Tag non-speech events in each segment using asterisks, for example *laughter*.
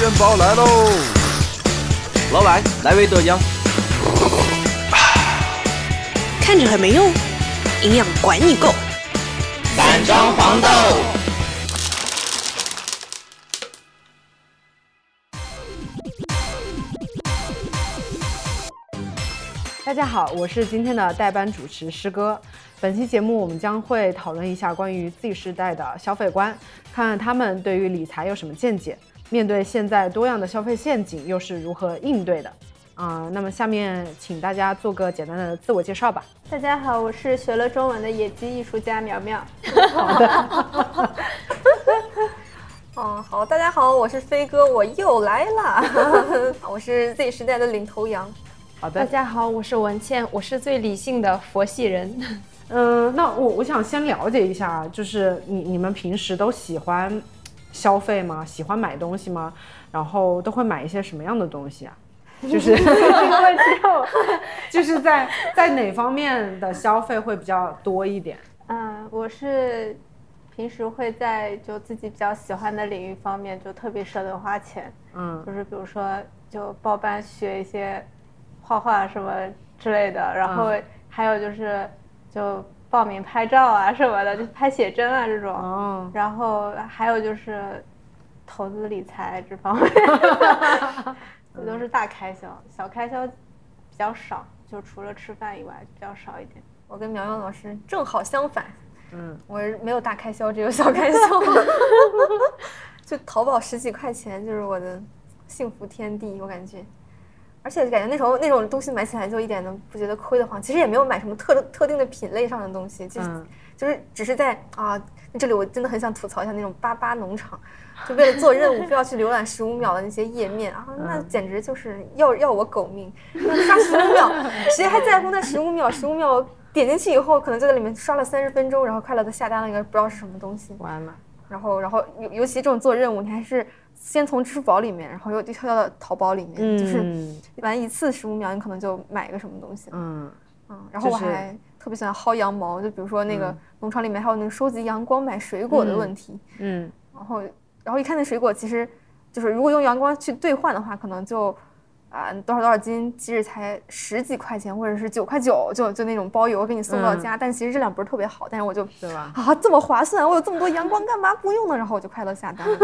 元宝来喽！老板，来杯豆浆。看着很没用，营养管你够。散装黄豆。大家好，我是今天的代班主持师哥。本期节目我们将会讨论一下关于 Z 世代的消费观，看看他们对于理财有什么见解，面对现在多样的消费陷阱又是如何应对的。啊、那么下面请大家做个简单的自我介绍吧。大家好，我是学了中文的野鸡艺术家苗苗。好的 *laughs* 嗯，好，大家好，我是飞哥，我又来啦！*laughs* 我是 Z 时代的领头羊。好的，大家好，我是文倩，我是最理性的佛系人。嗯、那我我想先了解一下，就是你你们平时都喜欢消费吗？喜欢买东西吗？然后都会买一些什么样的东西啊？*laughs* 就是这个问题 *laughs* 就是在在哪方面的消费会比较多一点？嗯，我是平时会在就自己比较喜欢的领域方面就特别舍得花钱，嗯就是比如说就报班学一些画画什么之类的，然后还有就是就报名拍照啊什么的，就拍写真啊这种。哦，然后还有就是投资理财这方面，*laughs* 这都是大开销，小开销比较少，就除了吃饭以外比较少一点。我跟苗苗老师正好相反，嗯，我没有大开销，只有小开销。*laughs* 就淘宝十几块钱就是我的幸福天地，我感觉。而且感觉那时候那种东西买起来就一点都不觉得亏得慌，其实也没有买什么特特定的品类上的东西，就是、嗯就是只是在啊，这里我真的很想吐槽一下那种八八农场，就为了做任务非要去浏览十五秒的那些页面啊，那简直就是要要我狗命！那刷十五秒，谁还在乎那十五秒？十五秒点进去以后，可能就在里面刷了三十分钟，然后快乐的下单了一个不知道是什么东西，完了，然后然后尤尤其这种做任务，你还是先从支付宝里面，然后又又跳到淘宝里面，就是嗯玩一次十五秒，你可能就买一个什么东西。嗯。嗯，然后我还特别喜欢薅羊毛，就比如说那个农场里面还有那个收集阳光买水果的问题，嗯然后然后一看那水果，其实就是如果用阳光去兑换的话，可能就啊多少多少斤，即使才十几块钱或者是九块九，就就那种包邮给你送到家，但其实质量不是特别好，但是我就对吧？啊这么划算，我有这么多阳光干嘛不用呢？然后我就快乐下单了，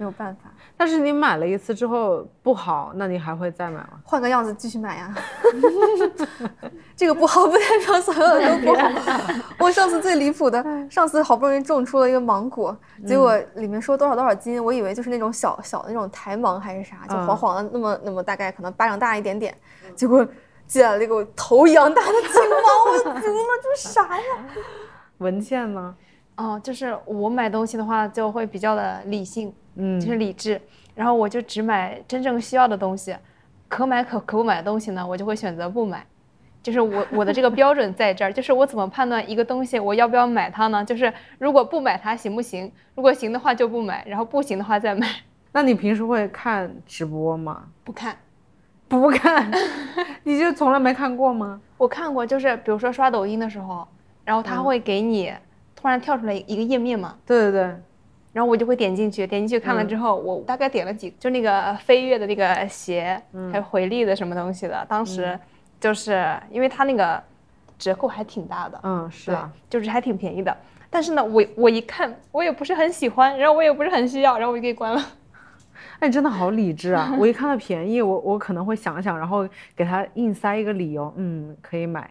没有办法，但是你买了一次之后不好，那你还会再买吗？换个样子继续买呀。*laughs* 这个不好不代表所有的都不好。*laughs* 我上次最离谱的，上次好不容易种出了一个芒果，结果里面说多少多少斤，我以为就是那种小小的那种台芒还是啥，就黄黄的，那么那么大概可能巴掌大一点点，结果寄来了一个头一样大的青芒，我服了，这是啥呀？文件吗？哦，就是我买东西的话就会比较的理性，嗯就是理智，然后我就只买真正需要的东西，可买可可不买的东西呢，我就会选择不买。就是我我的这个标准在这儿，就是我怎么判断一个东西我要不要买它呢？就是如果不买它行不行？如果行的话就不买，然后不行的话再买。*laughs* 那你平时会看直播吗？不看，*laughs* 不看，*laughs* 你就从来没看过吗？我看过，就是比如说刷抖音的时候，然后它会给你突然跳出来一个页面嘛，对对对，然后我就会点进去，点进去看了之后，我大概点了几，就那个飞跃的那个鞋，还有回力的什么东西的，当时就是因为它那个折扣还挺大的，嗯，是啊，，就是还挺便宜的。但是呢，我我一看，我也不是很喜欢，然后我也不是很需要，然后我就给关了。*laughs* 哎，你真的好理智啊！*laughs* 我一看到便宜，我我可能会想想，然后给他硬塞一个理由，嗯，可以买。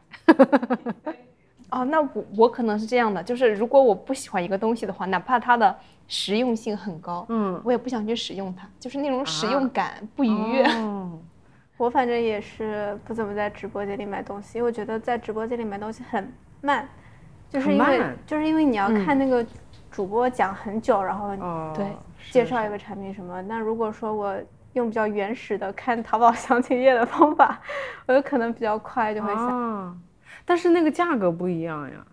哦，那我我可能是这样的，就是如果我不喜欢一个东西的话，哪怕它的实用性很高，嗯，我也不想去使用它，就是那种使啊用感不愉悦。哦，*laughs* 我反正也是不怎么在直播间里买东西，因为我觉得在直播间里买东西很慢，就是因为就是因为你要看那个主播讲很久，然后哦对是介绍一个产品什么。那如果说我用比较原始的看淘宝详情页的方法，我有可能比较快就会想，啊，但是那个价格不一样呀，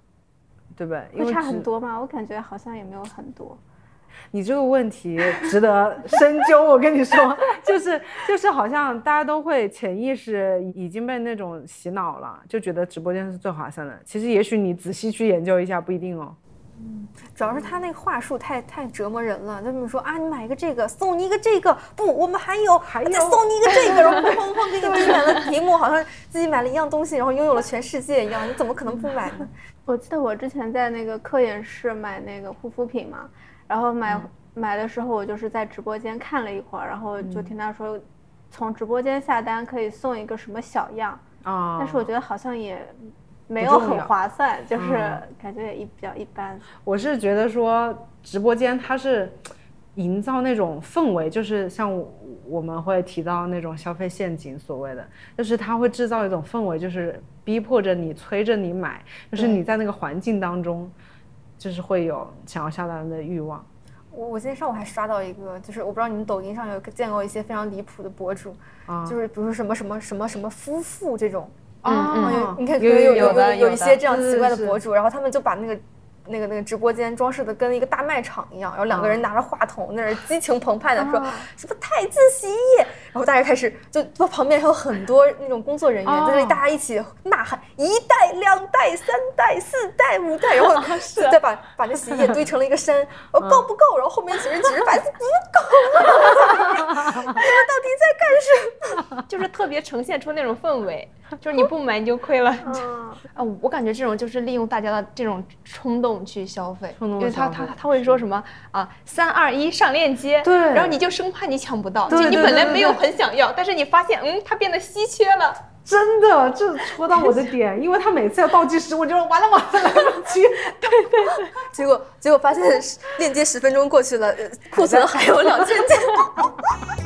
对吧？因会差很多吗？我感觉好像也没有很多。你这个问题值得深究，我跟你说，*laughs* 就是就是好像大家都会潜意识已经被那种洗脑了，就觉得直播间是最划算的。其实也许你仔细去研究一下，不一定哦。嗯主要是他那个话术太太折磨人了，就比如说啊，你买一个这个送你一个这个，不，我们还有还再送你一个这个，然后 *laughs* 哐哐哐给你堆满了屏幕，好像自己买了一样东西，然后拥有了全世界一样，你怎么可能不买呢？*laughs* 我记得我之前在那个科研室买那个护肤品嘛，然后买、买的时候我就是在直播间看了一会儿，然后就听他说，从直播间下单可以送一个什么小样，啊，但是我觉得好像也没有很划算，*laughs* 就是嗯。感觉也一比较一般。我是觉得说直播间它是营造那种氛围，就是像我我们会提到那种消费陷阱，所谓的，就是它会制造一种氛围，就是逼迫着你、催着你买，就是你在那个环境当中，就是会有想要下单的欲望。我我今天上午还刷到一个，就是我不知道你们抖音上有见过一些非常离谱的博主，啊就是比如说什么什么什么什么夫妇这种，啊有你看可有能有有有有一些这样奇怪的博主，然后他们就把那个。那个那个直播间装饰的跟一个大卖场一样，然后两个人拿着话筒在那是激情澎湃的说、什么太子洗衣液，然后大家开始就旁边还有很多那种工作人员在这里，哦大家一起呐喊一袋、两袋、三袋、四袋、五袋，然后 *laughs* 再把把那洗衣液堆成了一个山，*laughs* 哦够不够？然后后面几人指着牌子不够，*laughs* 你们到底在干什么？就是特别呈现出那种氛围，就是你不买你就亏了。嗯，啊，我感觉这种就是利用大家的这种冲动去消费，因为他他他会说什么啊，三二一上链接，对然后你就生怕你抢不到，对就你本来没有很想要，但是你发现嗯它变得稀缺了，真的，这戳到我的点，因为他每次要倒计时，我就完了完了来不及。对 *laughs* 对对结果结果发现链接十分钟过去了，呃库存还有两千件。*laughs*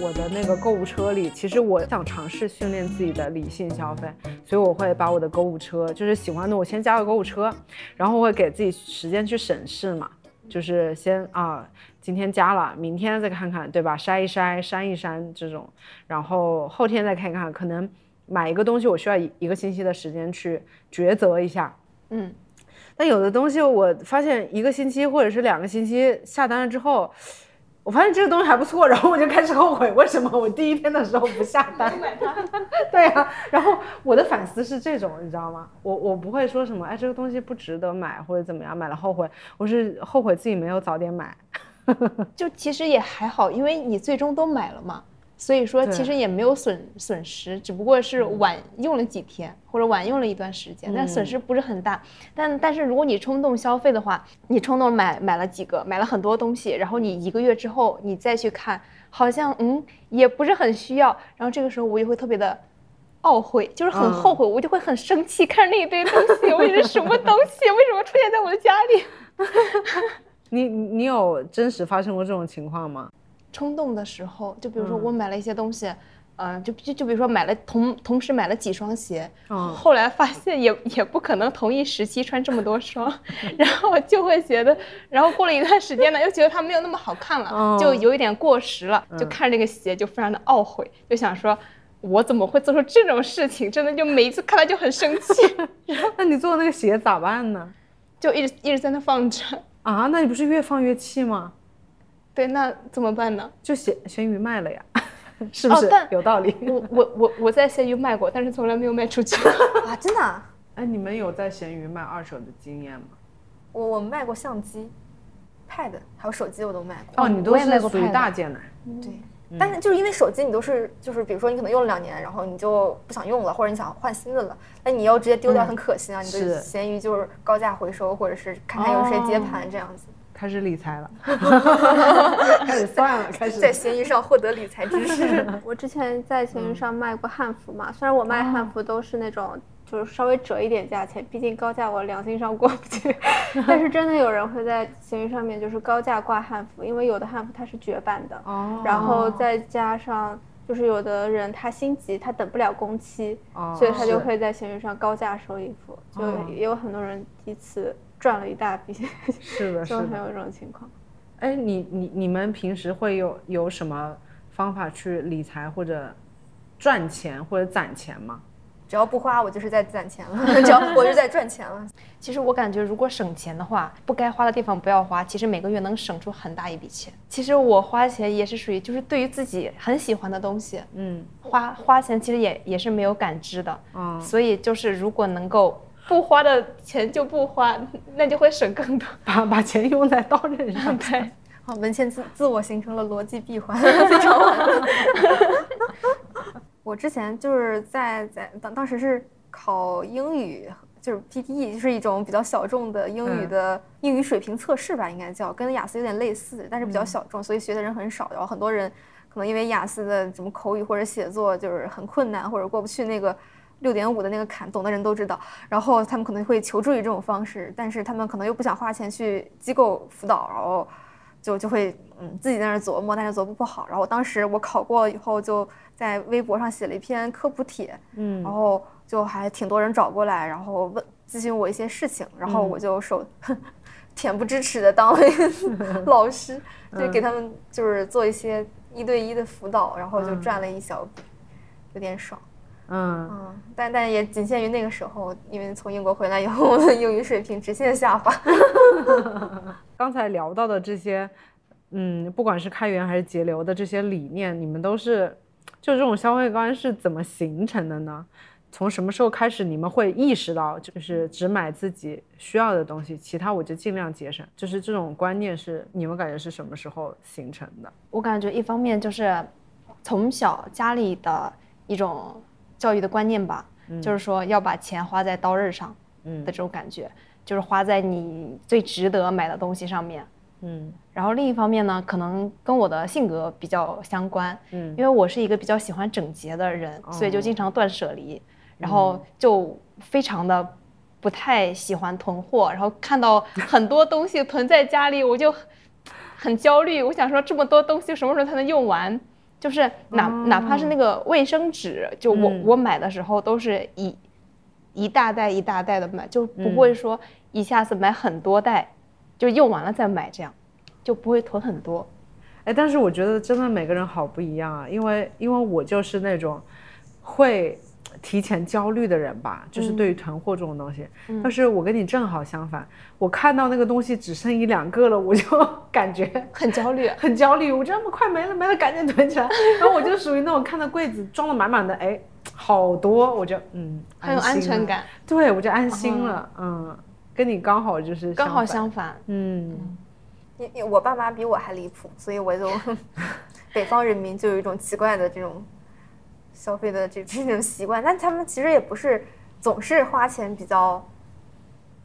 我的那个购物车里，其实我想尝试训练自己的理性消费，所以我会把我的购物车，就是喜欢的我先加个购物车，然后我会给自己时间去审视嘛，就是先啊，今天加了，明天再看看，对吧？筛一筛，删一删这种，然后后天再看看，可能买一个东西我需要一个星期的时间去抉择一下，嗯，但有的东西我发现一个星期或者是两个星期下单了之后，我发现这个东西还不错，然后我就开始后悔，为什么我第一天的时候不下单？*laughs* 对啊，然后我的反思是这种，你知道吗？我我不会说什么，哎，这个东西不值得买或者怎么样，买了后悔，我是后悔自己没有早点买。*laughs* 就其实也还好，因为你最终都买了嘛，所以说其实也没有损损失，只不过是晚用了几天或者晚用了一段时间，但损失不是很大。但但是如果你冲动消费的话，你冲动买买了几个，买了很多东西，然后你一个月之后你再去看，好像嗯也不是很需要，然后这个时候我就会特别的。懊悔，就是很后悔，我就会很生气，看着那一堆东西，我是什么东西？为什么出现在我的家里？*laughs* 你你你有真实发生过这种情况吗？冲动的时候，就比如说我买了一些东西，嗯、就就就比如说买了同同时买了几双鞋，嗯后来发现也 *laughs* 也不可能同一时期穿这么多双，*laughs* 然后就会觉得，然后过了一段时间呢，又觉得它没有那么好看了，嗯就有一点过时了，就看这个鞋就非常的懊悔，就想说。我怎么会做出这种事情？真的就每一次看它就很生气，*laughs* 那你做的那个鞋咋办呢？就一直一直在那放着。啊，那你不是越放越气吗？对，那怎么办呢？就闲闲鱼卖了呀，是不是、哦但有道理？我我我我在闲鱼卖过，但是从来没有卖出去。*laughs* 啊，真的、啊，哎，你们有在闲鱼卖二手的经验吗？我我卖过相机、Pad 还有手机，我都卖过。哦，你都是属于 Pad 大件的。对，但是就是因为手机你都是就是比如说你可能用了两年，然后你就不想用了，或者你想换新的了，那你要直接丢掉很可惜啊。你是的闲鱼就是高价回收，或者是看看有谁接盘这样子，开始理财了，*laughs* 开始算了，开始。在闲鱼上获得理财知识。*laughs* 我之前在闲鱼上卖过汉服嘛，虽然我卖汉服都是那种就是稍微折一点价钱，毕竟高价我良心上过不去，*laughs* 但是真的有人会在闲鱼上面就是高价挂汉服，因为有的汉服它是绝版的，哦。然后再加上就是有的人他心急，他等不了工期，哦。所以他就会在闲鱼上高价收衣服，就哦。也有很多人一次赚了一大笔，是的，是的。*laughs* 就很有这种情况。哎，你你你们平时会有有什么方法去理财或者赚钱或者攒钱吗？只要不花，我就是在攒钱了；*laughs* 只要我就在赚钱了。*laughs* 其实我感觉，如果省钱的话，不该花的地方不要花，其实每个月能省出很大一笔钱。其实我花钱也是属于，就是对于自己很喜欢的东西，嗯花花钱其实也也是没有感知的。嗯所以就是如果能够不花的钱就不花，那就会省更多。把把钱用在刀刃上。*laughs* 对，好，文倩自自我形成了逻辑闭环，*laughs* 非常完美。我之前就是在在当当时是考英语，就是 PTE，就是一种比较小众的英语的英语水平测试吧，应该叫跟雅思有点类似，但是比较小众，所以学的人很少。然后很多人可能因为雅思的什么口语或者写作就是很困难，或者过不去那个六点五的那个坎，懂的人都知道。然后他们可能会求助于这种方式，但是他们可能又不想花钱去机构辅导，然后就就会嗯自己在那儿琢磨，但是琢磨不好。然后当时我考过以后，就在微博上写了一篇科普帖，嗯然后就还挺多人找过来，然后问咨询我一些事情，然后我就手 *laughs* 恬不知耻的当了一个 *laughs* 老师，就给他们就是做一些一对一的辅导，然后就赚了一小笔，有点爽。嗯，嗯，但但也仅限于那个时候，因为从英国回来以后，*laughs* 我的英语水平直线下滑。*laughs* 刚才聊到的这些，嗯，不管是开源还是节流的这些理念，你们都是就这种消费观是怎么形成的呢？从什么时候开始你们会意识到，就是只买自己需要的东西，其他我就尽量节省？就是这种观念是你们感觉是什么时候形成的？我感觉一方面就是从小家里的一种教育的观念吧，就是说要把钱花在刀刃上嗯。的这种感觉，就是花在你最值得买的东西上面。嗯。然后另一方面呢，可能跟我的性格比较相关，嗯。因为我是一个比较喜欢整洁的人，所以就经常断舍离，然嗯后就非常的不太喜欢囤货，然后看到很多东西囤在家里，我就很焦虑，我想说这么多东西什么时候才能用完？就是哪、哪怕是那个卫生纸，就我、嗯。我买的时候都是一一大袋一大袋的买，就不会说一下子买很多袋，就用完了再买，这样就不会囤很多。哎，但是我觉得真的每个人好不一样啊，因为因为我就是那种会提前焦虑的人吧，就是对于囤货这种东西。但是我跟你正好相反，我看到那个东西只剩一两个了，我就 *laughs* 感觉很焦虑，*laughs* 很焦虑，我这么快没了没了，赶紧囤起来。*laughs* 然后我就属于那种看到柜子装的满满的，哎，好多，我就嗯，很有安。全感，对，我就安心了。嗯，跟你刚好就是刚好。相反。嗯因因我爸妈比我还离谱，所以我就北方人民就有一种奇怪的这种消费的这这种习惯，*laughs* 但他们其实也不是总是花钱比较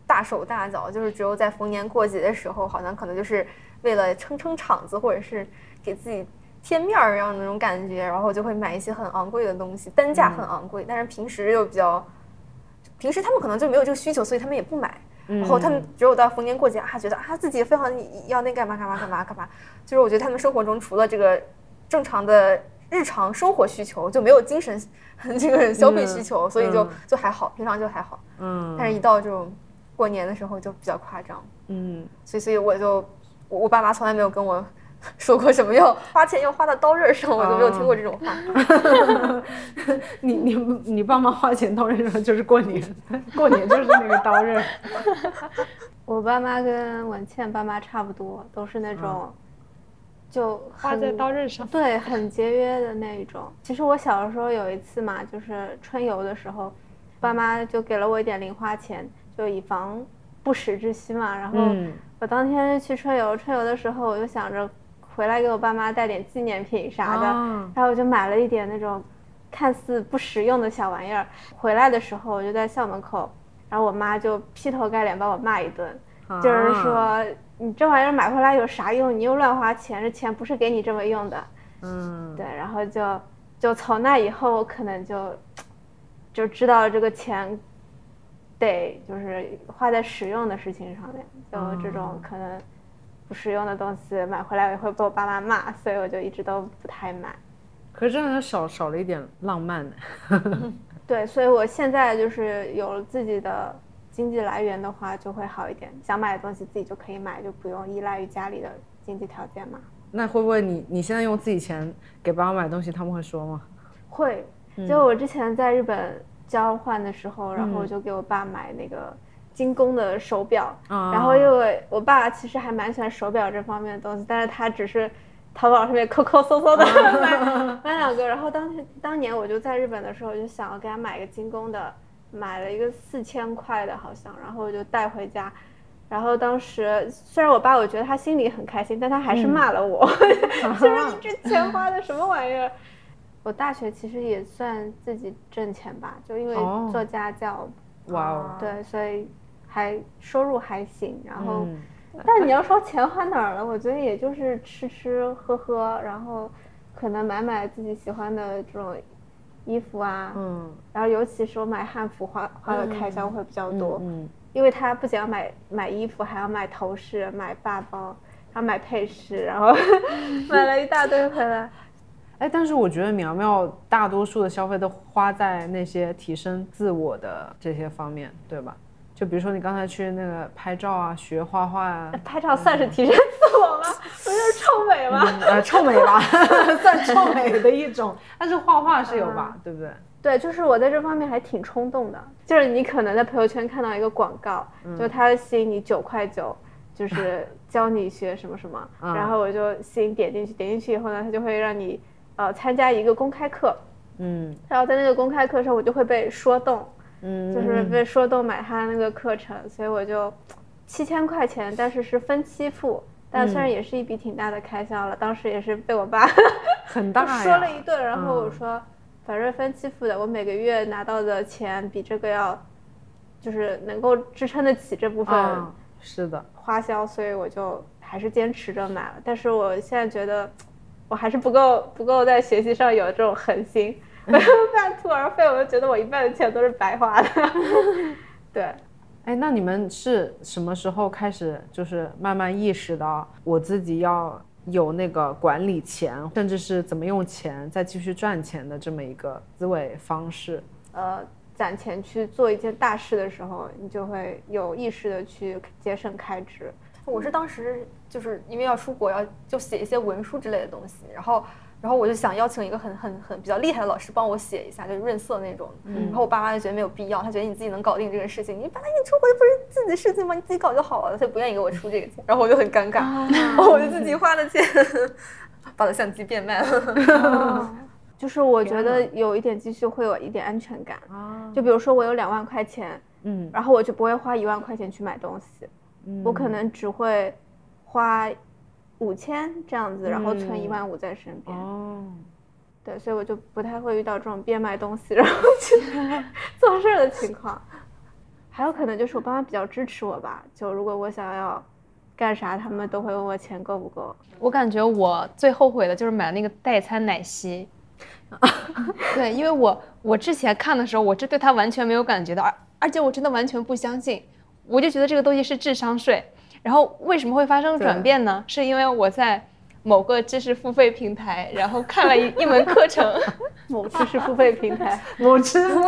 大手大脚，就是只有在逢年过节的时候，好像可能就是为了撑撑场子，或者是给自己添面儿一样那种感觉，然后就会买一些很昂贵的东西，单价很昂贵，但是平时又比较，平时他们可能就没有这个需求，所以他们也不买。然后他们只有到逢年过节啊，觉得啊自己非常要那干嘛干嘛干嘛干嘛，就是我觉得他们生活中除了这个正常的日常生活需求，就没有精神 *laughs* 这个消费需求，所以就就还好，平常就还好。嗯但是一到这种过年的时候就比较夸张，嗯。所以所以我就我我爸妈从来没有跟我 *laughs* 说过什么要花钱要花到刀刃上，我就没有听过这种话。*laughs* 你你你爸妈花钱刀刃上就是过年，过年就是那个刀刃。我爸妈跟文倩爸妈差不多，都是那种就花在刀刃上。对，很节约的那一种。其实我小的时候有一次嘛，就是春游的时候，爸妈就给了我一点零花钱，就以防不时之需嘛。然后嗯我当天去春游，春游的时候我就想着回来给我爸妈带点纪念品啥的，啊然后我就买了一点那种看似不实用的小玩意儿。回来的时候我就在校门口，然后我妈就劈头盖脸把我骂一顿。就是啊说你这玩意儿买回来有啥用？你又乱花钱，这钱不是给你这么用的。嗯，对，然后就就从那以后，我可能就就知道这个钱得就是花在实用的事情上面，就这种可能不实用的东西买回来也会被我爸妈骂，所以我就一直都不太买。可是真的少少了一点浪漫呢。*laughs* 对，所以我现在就是有了自己的经济来源的话，就会好一点。想买的东西自己就可以买，就不用依赖于家里的经济条件嘛。那会不会你你现在用自己钱给爸妈买东西，他们会说吗？会，就我之前在日本交换的时候，然后我嗯就给我爸买那个精工的手表，啊然后因为我爸其实还蛮喜欢手表这方面的东西，但是他只是淘宝上面抠抠搜搜的 *laughs* 买买两个，然后当时当年我就在日本的时候，我就想要给他买个精工的买了一个四千块的，好像，然后我就带回家。然后当时虽然我爸我觉得他心里很开心，但他还是骂了我，*laughs* 就是你这钱花的什么玩意儿。我大学其实也算自己挣钱吧，就因为哦做家教，哇哦，对，所以还收入还行。然后，嗯但你要说钱花哪儿了，我觉得也就是吃吃喝喝，然后可能买买自己喜欢的这种衣服啊，嗯然后尤其是我买汉服花花的开销会比较多，嗯因为他不仅要买买衣服，还要买头饰、买发包，还要买配饰，*laughs* 然后买了一大堆回来。哎，但是我觉得苗苗大多数的消费都花在那些提升自我的这些方面，对吧？就比如说你刚才去那个拍照啊，学画画啊，拍照算是提升自我吗？不就是臭美吗？呃，臭美吧，*laughs* 算臭美的一种。但是画画是有吧，对不对？对，就是我在这方面还挺冲动的。就是你可能在朋友圈看到一个广告，就它吸引你九块九，就是 *laughs* 教你学什么什么，嗯然后我就吸引点进去，点进去以后呢，它就会让你呃参加一个公开课，嗯然后在那个公开课上，我就会被说动，嗯，就是被说动买他那个课程，所以我就七千块钱，但是是分期付。但虽然也是一笔挺大的开销了，当时也是被我爸 *laughs* 很大。说了一顿，然后我嗯说，反正分期付的，我每个月拿到的钱比这个要，就是能够支撑得起这部分啊，是的，花销，所以我就还是坚持着买了。但是我现在觉得，我还是不够不够在学习上有这种恒心，*laughs* 没有半途而废，我就觉得我一半的钱都是白花的。*laughs* 对，哎，那你们是什么时候开始，就是慢慢意识到我自己要有那个管理钱，甚至是怎么用钱再继续赚钱的这么一个思维方式？呃，攒钱去做一件大事的时候，你就会有意识的去节省开支。我是当时就是因为要出国，要就写一些文书之类的东西，然后然后我就想邀请一个很很很比较厉害的老师帮我写一下，就是润色那种。然后我爸妈就觉得没有必要，他觉得你自己能搞定这个事情，你本来你出国又不是自己的事情吗？你自己搞就好了，他就不愿意给我出这个钱，然后我就很尴尬，然 *laughs* 后我就自己花了钱把我的相机变卖了。*laughs* *laughs* 就是我觉得有一点积蓄会有一点安全感。啊，就比如说我有两万块钱，嗯然后我就不会花一万块钱去买东西，我可能只会花五千这样子，然后存一万五在身边。哦，对，所以我就不太会遇到这种变卖东西然后去 *laughs* 做事儿的情况。还有可能就是我爸妈比较支持我吧，就如果我想要干啥，他们都会问我钱够不够。我感觉我最后悔的就是买那个代餐奶昔。*laughs* 对，因为我我之前看的时候，我是对它完全没有感觉的，而而且我真的完全不相信，我就觉得这个东西是智商税。然后为什么会发生转变呢？是因为我在某个知识付费平台，然后看了一一门课程，*laughs* 某知识付费平台，*laughs* 某知道，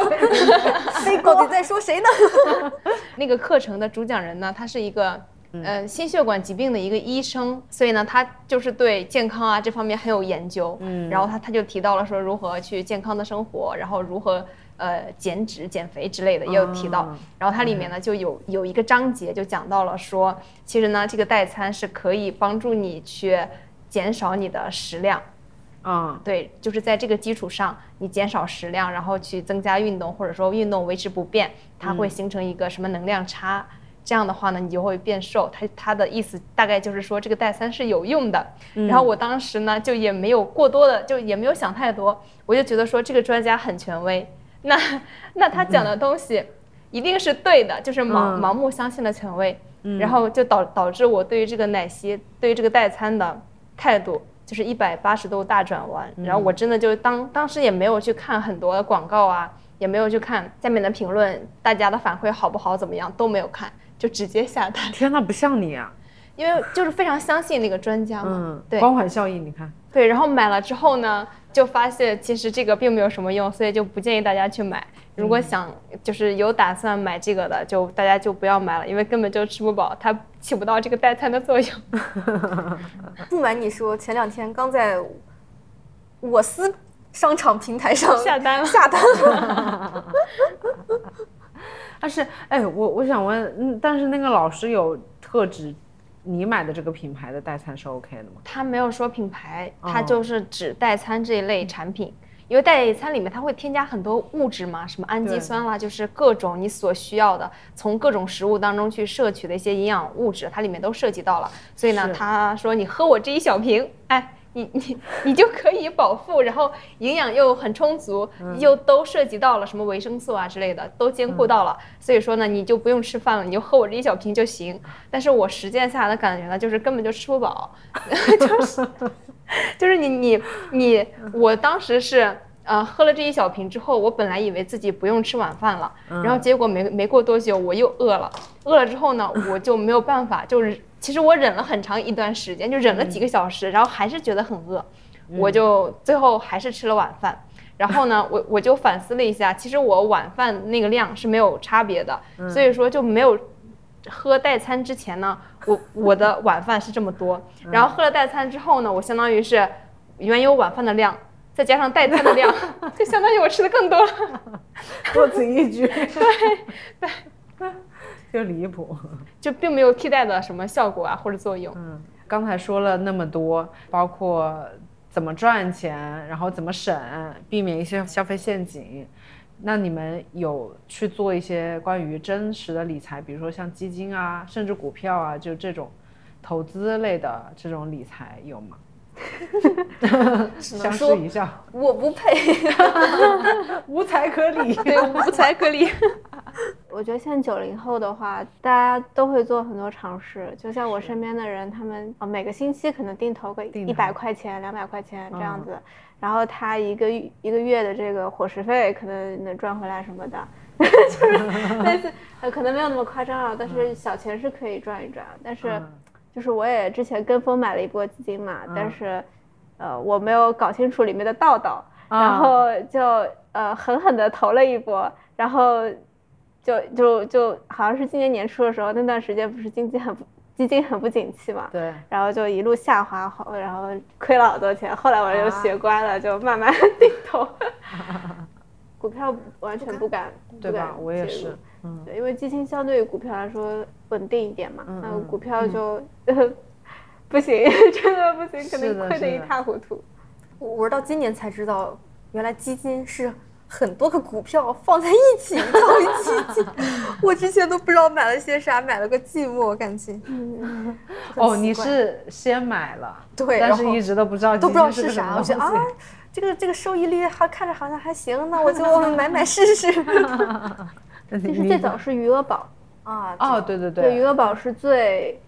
*laughs* 到底在说谁呢？那个课程的主讲人呢，他是一个呃心血管疾病的一个医生，所以呢，他就是对健康啊这方面很有研究。嗯，然后他他就提到了说如何去健康的生活，然后如何呃减脂、减肥之类的也有提到。啊然后它里面呢就有有一个章节就讲到了说，其实呢这个代餐是可以帮助你去减少你的食量。嗯对，就是在这个基础上，你减少食量，然后去增加运动，或者说运动维持不变，它会形成一个什么能量差？这样的话呢，你就会变瘦。它它的意思大概就是说这个代餐是有用的。然后我当时呢就也没有过多的，就也没有想太多，我就觉得说这个专家很权威，那 *laughs* 那他讲的东西一定是对的，就是盲、嗯。盲目相信了权威，然后就导导致我对于这个奶昔，对于这个代餐的态度就是一百八十度大转弯。然后我真的就当当时也没有去看很多的广告啊，也没有去看下面的评论，大家的反馈好不好怎么样都没有看，就直接下单，天呐，不像你啊，因为就是非常相信那个专家嘛。嗯，对光环效应，你看，对，然后买了之后呢，就发现其实这个并没有什么用，所以就不建议大家去买。如果想就是有打算买这个的，就大家就不要买了，因为根本就吃不饱，它起不到这个代餐的作用。*laughs* 不瞒你说，前两天刚在我司商场平台上下单了下单了。但 *laughs* 是，哎，我我想问，嗯，但是那个老师有特指你买的这个品牌的代餐是 OK 的吗？他没有说品牌，它哦就是指代餐这一类产品。因为代餐里面它会添加很多物质嘛，什么氨基酸啦，就是各种你所需要的，从各种食物当中去摄取的一些营养物质，它里面都涉及到了。所以呢，他说你喝我这一小瓶，哎。你你你就可以饱腹，然后营养又很充足，又都涉及到了什么维生素啊之类的，都兼顾到了。所以说呢，你就不用吃饭了，你就喝我这一小瓶就行。*laughs* 但是我实践下来的感觉呢，就是根本就吃不饱，*laughs* 就是就是你你你，我当时是呃喝了这一小瓶之后，我本来以为自己不用吃晚饭了，然后结果没没过多久我又饿了，饿了之后呢，*laughs* 我就没有办法，就是其实我忍了很长一段时间，就忍了几个小时，然后还是觉得很饿，我就最后还是吃了晚饭。然后呢，*laughs* 我我就反思了一下，其实我晚饭那个量是没有差别的，所以说就没有喝代餐之前呢，我我的晚饭是这么多，然后喝了代餐之后呢，我相当于是原有晚饭的量，再加上代餐的量，*laughs* 就相当于我吃的更多了。多此一举。对 *laughs* 对，就离谱。就并没有替代的什么效果啊或者作用。嗯，刚才说了那么多，包括怎么赚钱，然后怎么省，避免一些消费陷阱。那你们有去做一些关于真实的理财，比如说像基金啊，甚至股票啊，就这种投资类的这种理财有吗？相视一笑，我不配。*laughs* 无才可理。对，无才可理。我觉得现在九零后的话，大家都会做很多尝试。就像我身边的人，他们啊每个星期可能定投个一百块钱、两百块钱这样子，然后他一个一个月的这个伙食费可能能赚回来什么的，*laughs* 就是类似呃可能没有那么夸张啊，但是小钱是可以赚一赚。但是嗯就是我也之前跟风买了一波基金嘛，嗯但是呃我没有搞清楚里面的道道，啊然后就呃狠狠的投了一波，然后就就就好像是今年年初的时候，那段时间不是经济很不基金很不景气嘛，对，然后就一路下滑，后然后亏了好多钱。后来我就啊学乖了，就慢慢定投。*laughs* 股票完全不敢，对吧？我也是，嗯，对，因为基金相对于股票来说稳定一点嘛，那股票就、*laughs* 不行，真的不行，可是的能亏得一塌糊涂。我我是到今年才知道，原来基金是很多个股票放在一起作为基金。*laughs* 我之前都不知道买了些啥，买了个寂寞，感觉。嗯，哦，你是先买了，对但是一直都不知道都不知道是是啥，我觉得啊，这个这个收益率还看着好像还行，那我就买买试试。*laughs* 其实但是你最早是余额宝，啊，哦，对对对，余，额宝是最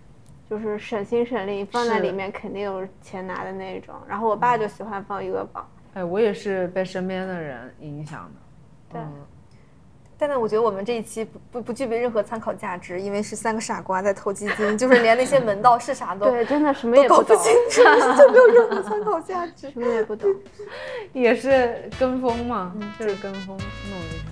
就是省心省力，放在里面肯定有钱拿的那种。然后我爸就喜欢放余额宝，哎，我也是被身边的人影响的，对嗯但是我觉得我们这一期不不不具备任何参考价值，因为是三个傻瓜在投基金，就是连那些门道是啥都 *laughs* 对，真的什么也懂，搞不清楚，就没有任何参考价值。*laughs* 什么也不懂。*laughs* 也是跟风嘛，嗯就是跟风弄一下。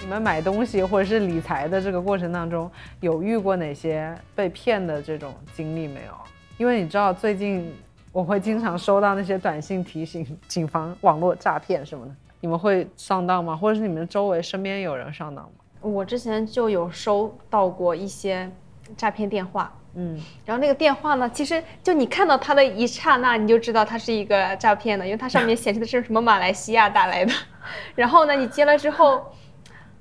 你们买东西或者是理财的这个过程当中，有遇过哪些被骗的这种经历没有？因为你知道最近我会经常收到那些短信提醒，谨防网络诈骗什么的。你们会上当吗？或者是你们周围身边有人上当吗？我之前就有收到过一些诈骗电话，嗯，然后那个电话呢，其实就你看到它的一刹那，你就知道它是一个诈骗的，因为它上面 *laughs* 显示的是什么马来西亚打来的。然后呢，你接了之后，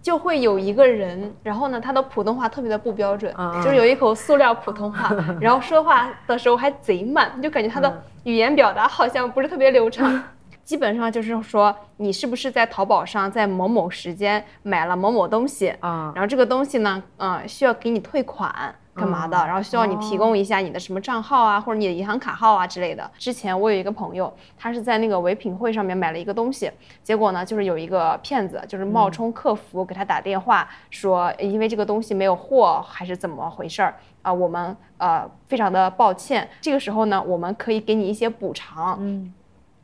就会有一个人，然后呢，他的普通话特别的不标准，就是有一口塑料普通话，*laughs* 然后说话的时候还贼慢，你就感觉他的语言表达好像不是特别流畅。基本上就是说，你是不是在淘宝上在某某时间买了某某东西啊然后这个东西呢，嗯，需要给你退款干嘛的？然后需要你提供一下你的什么账号啊，或者你的银行卡号啊之类的。之前我有一个朋友，他是在那个唯品会上面买了一个东西，结果呢，就是有一个骗子，就是冒充客服给他打电话说，因为这个东西没有货还是怎么回事儿啊、我们呃非常的抱歉。这个时候呢，我们可以给你一些补偿，嗯，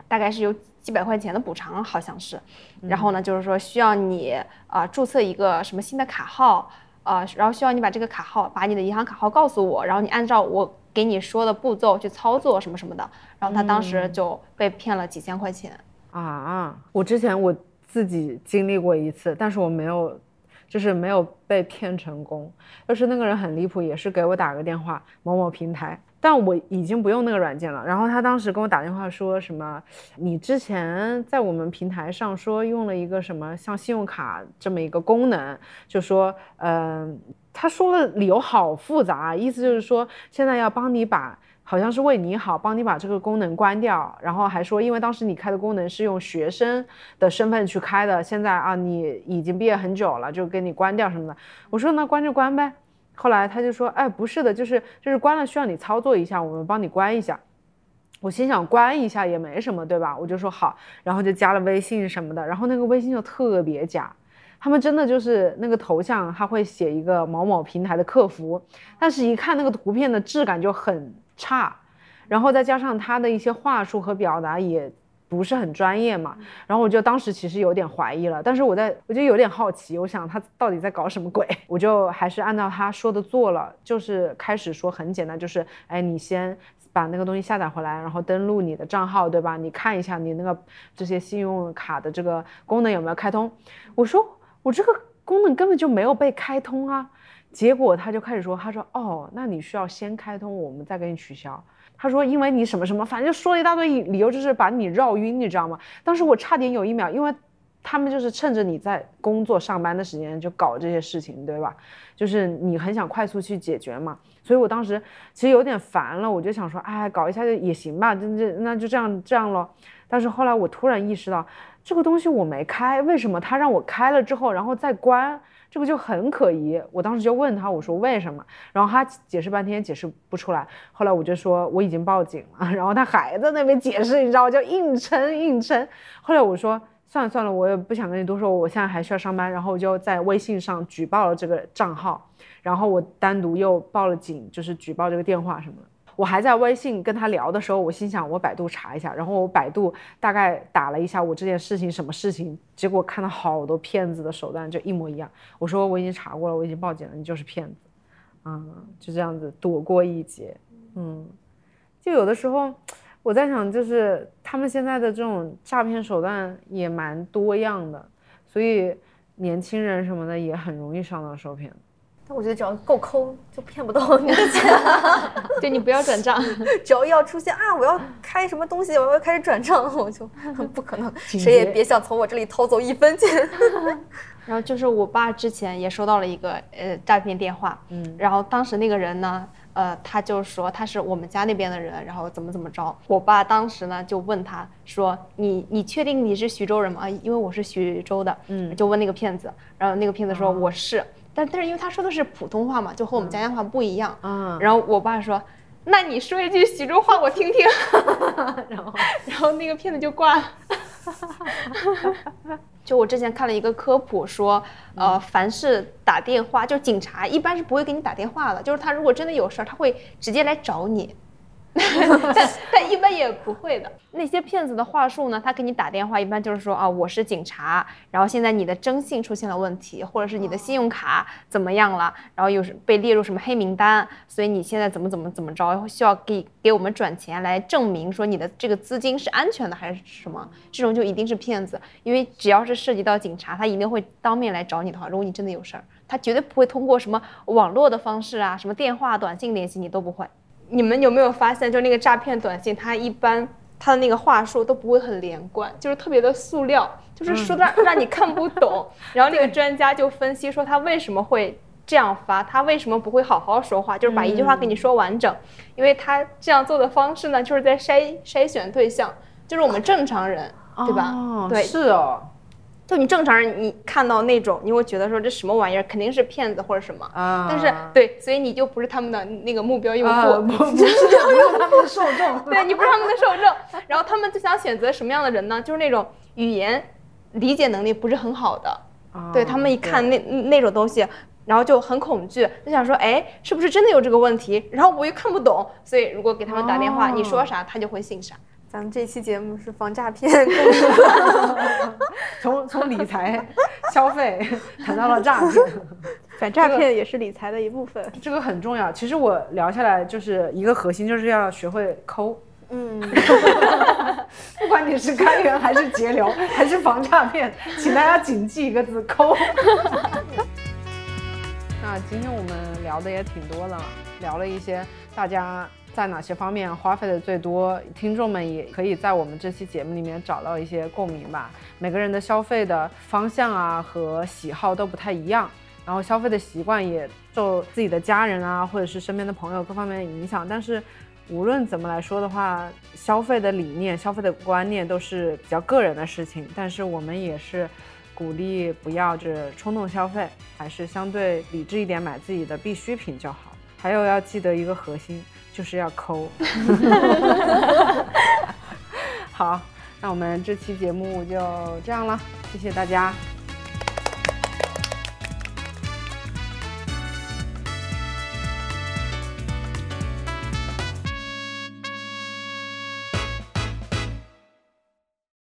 大概是有几百块钱的补偿，好像是。然后呢，就是说需要你啊、注册一个什么新的卡号，啊，然后需要你把这个卡号，把你的银行卡号告诉我，然后你按照我给你说的步骤去操作什么什么的。然后他当时就被骗了几千块钱。啊，我之前我自己经历过一次，但是我没有就是没有被骗成功。就是那个人很离谱，也是给我打个电话，某某平台，但我已经不用那个软件了。然后他当时跟我打电话说什么，你之前在我们平台上说用了一个什么像信用卡这么一个功能，就说，嗯、他说的理由好复杂，意思就是说现在要帮你把。好像是为你好，帮你把这个功能关掉，然后还说，因为当时你开的功能是用学生的身份去开的，现在啊你已经毕业很久了，就给你关掉什么的。我说那关就关呗。后来他就说，哎，不是的，就是就是关了需要你操作一下，我们帮你关一下。我心想关一下也没什么，对吧？我就说好，然后就加了微信什么的，然后那个微信就特别假。他们真的就是那个头像，他会写一个某某平台的客服，但是一看那个图片的质感就很差，然后再加上他的一些话术和表达也不是很专业嘛，然后我就当时其实有点怀疑了，但是我在我就有点好奇，我想他到底在搞什么鬼，*laughs* 我就还是按照他说的做了，就是开始说很简单，就是哎你先。把那个东西下载回来，然后登录你的账号，对吧？你看一下你那个这些信用卡的这个功能有没有开通。我说我这个功能根本就没有被开通啊。结果他就开始说，他说哦，那你需要先开通，我们再给你取消。他说因为你什么什么，反正就说了一大堆理由，就是把你绕晕，你知道吗？当时我差点有一秒，因为他们就是趁着你在工作上班的时间就搞这些事情，对吧？就是你很想快速去解决嘛。所以我当时其实有点烦了，我就想说，哎，搞一下就也行吧，这这那就这样这样咯。但是后来我突然意识到，这个东西我没开，为什么他让我开了之后，然后再关，这个就很可疑。我当时就问他，我说为什么？然后他解释半天解释不出来。后来我就说我已经报警了，*laughs* 然后他还在那边解释，你知道吗？就硬撑硬撑。后来我说算了算了，我也不想跟你多说，我现在还需要上班。然后我就在微信上举报了这个账号。然后我单独又报了警，就是举报这个电话什么的。我还在微信跟他聊的时候，我心想我百度查一下，然后我百度大概打了一下我这件事情什么事情，结果看到好多骗子的手段就一模一样。我说我已经查过了，我已经报警了，你就是骗子，嗯，就这样子躲过一劫。嗯，就有的时候我在想，就是他们现在的这种诈骗手段也蛮多样的，所以年轻人什么的也很容易上当受骗。但我觉得只要够抠，就骗不到 *laughs* 你的钱。*laughs* 对你不要转账，*laughs* 只要要出现啊，我要开什么东西，我要开始转账，我就不可能，谁也别想从我这里偷走一分钱。然后就是我爸之前也收到了一个呃诈骗电话，嗯，然后当时那个人呢，呃，他就说他是我们家那边的人，然后怎么怎么着。我爸当时呢就问他说：“你你确定你是徐州人吗？”啊，因为我是徐州的，嗯，就问那个骗子，然后那个骗子说我是，但但是因为他说的是普通话嘛，就和我们家乡话不一样，嗯然后我爸说。那你说一句徐州话我听听，*laughs* 然后然后那个骗子就挂了。*laughs* 就我之前看了一个科普说，呃，凡是打电话，就警察一般是不会给你打电话的，就是他如果真的有事儿，他会直接来找你。*laughs* 但 *laughs* 但一般也不会的。那些骗子的话术呢？他给你打电话，一般就是说啊，我是警察，然后现在你的征信出现了问题，或者是你的信用卡怎么样了，然后又是被列入什么黑名单，所以你现在怎么怎么怎么着，需要给给我们转钱来证明说你的这个资金是安全的还是什么？这种就一定是骗子，因为只要是涉及到警察，他一定会当面来找你的话，如果你真的有事儿，他绝对不会通过什么网络的方式啊，什么电话、短信联系你都不会。你们有没有发现，就那个诈骗短信，它一般它的那个话术都不会很连贯，就是特别的塑料，就是说的让你看不懂。*laughs* 然后那个专家就分析说，他为什么会这样发，他为什么不会好好说话，就是把一句话给你说完整，因为他这样做的方式呢，就是在筛筛选对象，就是我们正常人，对吧？哦对，是哦，就你正常人，你看到那种，你会觉得说这什么玩意儿，肯定是骗子或者什么。啊，但是对，所以你就不是他们的那个目标用户，啊，不 *laughs* 不是他们的受众，对你不是他们的受众，然后他们就想选择什么样的人呢？就是那种语言理解能力不是很好的，啊对他们一看那那种东西，然后就很恐惧，就想说，哎，是不是真的有这个问题？然后我又看不懂，所以如果给他们打电话，哦你说啥他就会信啥。咱们这期节目是防诈骗，*laughs* 从从理财、消费谈到了诈骗，*laughs* 反诈骗也是理财的一部分。这个很重要。其实我聊下来就是一个核心，就是要学会抠。嗯，*laughs* 不管你是开源还是节流，还是防诈骗，请大家谨记一个字：抠。那今天我们聊的也挺多的了，聊了一些大家在哪些方面花费的最多，听众们也可以在我们这期节目里面找到一些共鸣吧。每个人的消费的方向啊和喜好都不太一样，然后消费的习惯也受自己的家人啊或者是身边的朋友各方面的影响，但是。无论怎么来说的话，消费的理念、消费的观念都是比较个人的事情。但是我们也是鼓励不要这冲动消费，还是相对理智一点，买自己的必需品就好。还有要记得一个核心，就是要抠。*laughs* *laughs* 好，那我们这期节目就这样了，谢谢大家。